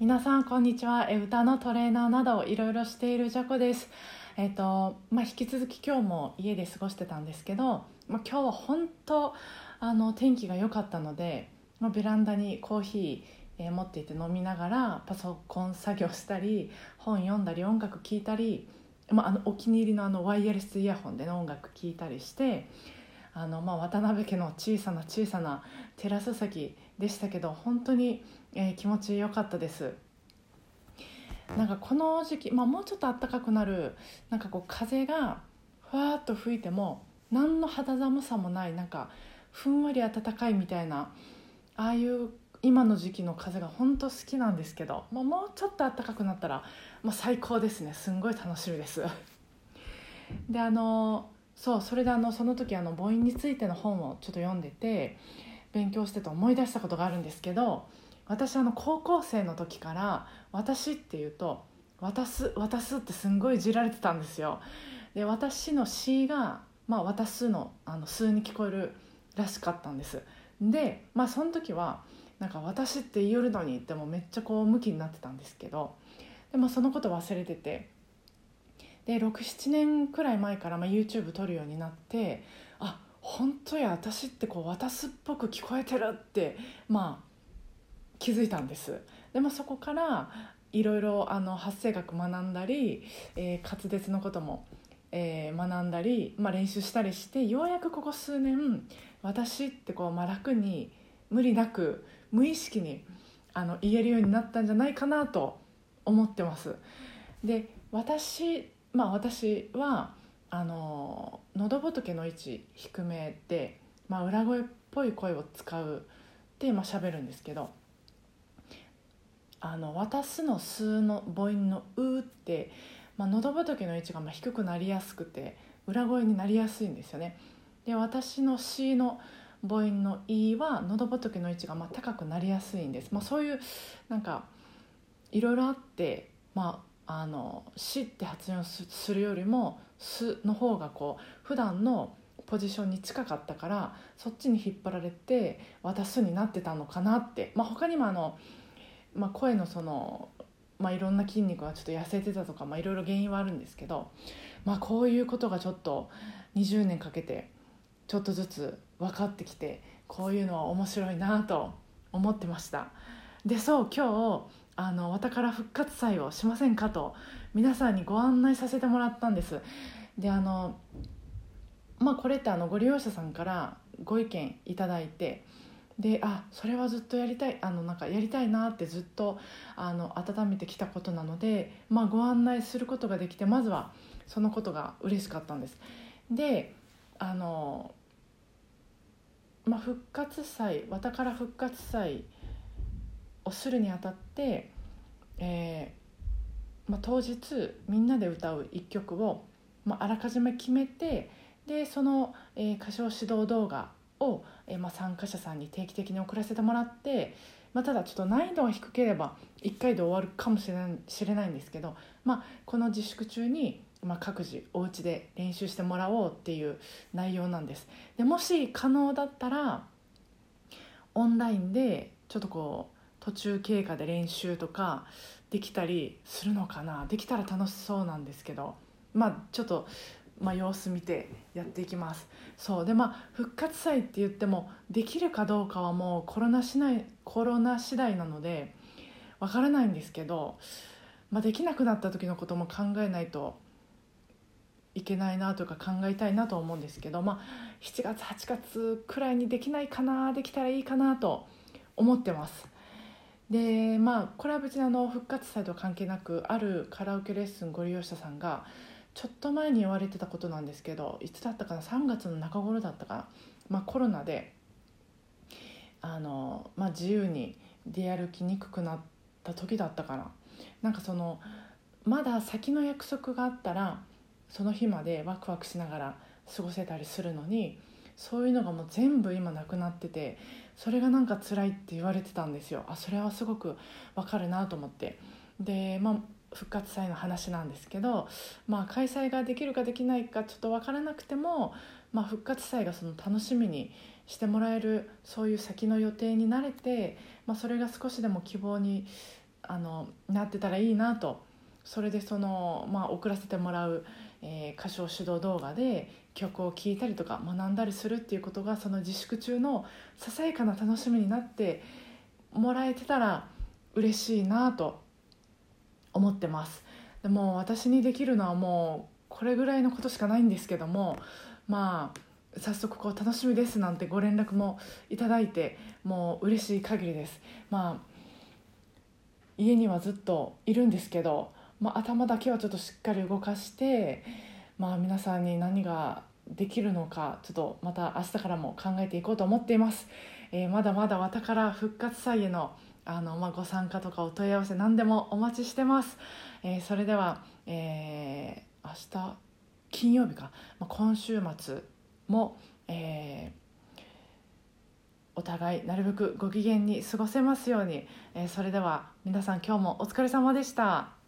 皆さんこんにちは。え歌のトレーナーなどいろいろしているジャコです。えっ、とまあ引き続き今日も家で過ごしてたんですけど、まあ、今日は本当あの天気が良かったので、まあ、ベランダにコーヒー、え持っていて飲みながらパソコン作業したり本読んだり音楽聴いたり、まあ、あのお気に入りのあのワイヤレスイヤホンで、ね、音楽聴いたりしてあの、まあ、渡辺家の小さな小さなテラス席でしたけど本当に、えー気持ちよかったです。なんかこの時期、まあ、もうちょっと暖かくなるなんかこう風がふわっと吹いても何の肌寒さもないなんかふんわり暖かいみたいなああいう今の時期の風が本当好きなんですけど、まあ、もうちょっと暖かくなったら、まあ、最高ですねすんごい楽しみです。であのそうそれであのその時あの母音についての本をちょっと読んでて勉強してて思い出したことがあるんですけど私あの高校生の時から「私」っていうと「渡す」「渡す」ってすんごいいじられてたんですよ。で私の「し」が「まあ、渡すの」あの数に聞こえるらしかったんです。でまあその時はなんか「私」って言いよるのにってもめっちゃこう向きになってたんですけどでもそのこと忘れててで67年くらい前からまあ YouTube 撮るようになってあ本当や私ってこう渡すっぽく聞こえてるってまあ気づいたんです。でもそこからいろいろあの発声学学んだり、えー滑舌のことも、えー学んだり、まあ、練習したりしてようやくここ数年私ってこう、まあ、楽に無理なく無意識にあの言えるようになったんじゃないかなと思ってます。で私まあ私はあの喉仏の位置低めで、まあ、裏声っぽい声を使うで、まあ喋るんですけどあの渡すの数の母音の「う」って、まあ、喉仏の位置がまあ低くなりやすくて裏声になりやすいんですよね。で私の「し」の母音の「い」は喉仏の位置がまあ高くなりやすいんです。まあ、そういうなんかいろいろあって、まあ、あの「し」って発音するよりも「す」の方がこう普段のポジションに近かったからそっちに引っ張られて「渡す」になってたのかなって、まあ、他にもあの、まあ、声のその、まあ、いろんな筋肉がちょっと痩せてたとか、まあ、いろいろ原因はあるんですけど、まあ、こういうことがちょっと20年かけてちょっとずつ分かってきてこういうのは面白いなと思ってました。でそう今日あの「わたから復活祭をしませんか?」と皆さんにご案内させてもらったんですであのまあこれってあのご利用者さんからご意見いただいてであそれはずっとやりたいあのなんかやりたいなってずっとあの温めてきたことなので、まあ、ご案内することができてまずはそのことが嬉しかったんですであのまあ、復活祭「わたから復活祭」をするにあたって、えーまあ、当日みんなで歌う一曲を、まあ、あらかじめ決めてでその、えー歌唱指導動画を、えーまあ、参加者さんに定期的に送らせてもらって、まあ、ただちょっと難易度が低ければ1回で終わるかもしれない知れないんですけど、まあ、この自粛中に、まあ、各自お家で練習してもらおうっていう内容なんです。でもし可能だったらオンラインでちょっとこう途中経過で練習とかできたりするのかな。できたら楽しそうなんですけど。まあちょっと、まあ、様子見てやっていきます。そう。でまあ復活祭って言ってもできるかどうかはもうコロナしないコロナ次第なのでわからないんですけど、まあ、できなくなった時のことも考えないといけないなというか考えたいなと思うんですけど、まあ、7月8月くらいにできないかなできたらいいかなと思ってます。でまあこれは別にあの復活祭とは関係なくあるカラオケレッスンご利用者さんがちょっと前に言われてたことなんですけどいつだったかな？3月の中頃だったかな、まあ、コロナであの、まあ、自由に出歩きにくくなった時だったかな？なんかそのまだ先の約束があったらその日までワクワクしながら過ごせたりするのにそういうのがもう全部今なくなっててそれがなんか辛いって言われてたんですよ。あそれはすごくわかるなと思って。でまあ復活祭の話なんですけど、まあ、開催ができるかできないかちょっと分からなくても、まあ、復活祭がその楽しみにしてもらえるそういう先の予定に慣れて、まあ、それが少しでも希望にあのなってたらいいなと。それでその、まあ、送らせてもらう、えー、歌唱指導動画で曲を聴いたりとか学んだりするっていうことがその自粛中のささやかな楽しみになってもらえてたら嬉しいなと思ってます。でも私にできるのはもうこれぐらいのことしかないんですけどもまあ早速こう楽しみですなんてご連絡もいただいてもう嬉しい限りです。まあ家にはずっといるんですけど、まあ、頭だけはちょっとしっかり動かしてまあ皆さんに何ができるのかちょっとまた明日からも考えていこうと思っています、えー、まだまだわたから復活祭へのあの、まあ、ご参加とかお問い合わせ何でもお待ちしてます、えー、それでは、えー、明日金曜日か、まあ、今週末も、え、お互いなるべくご機嫌に過ごせますように、え、それでは皆さん今日もお疲れ様でした。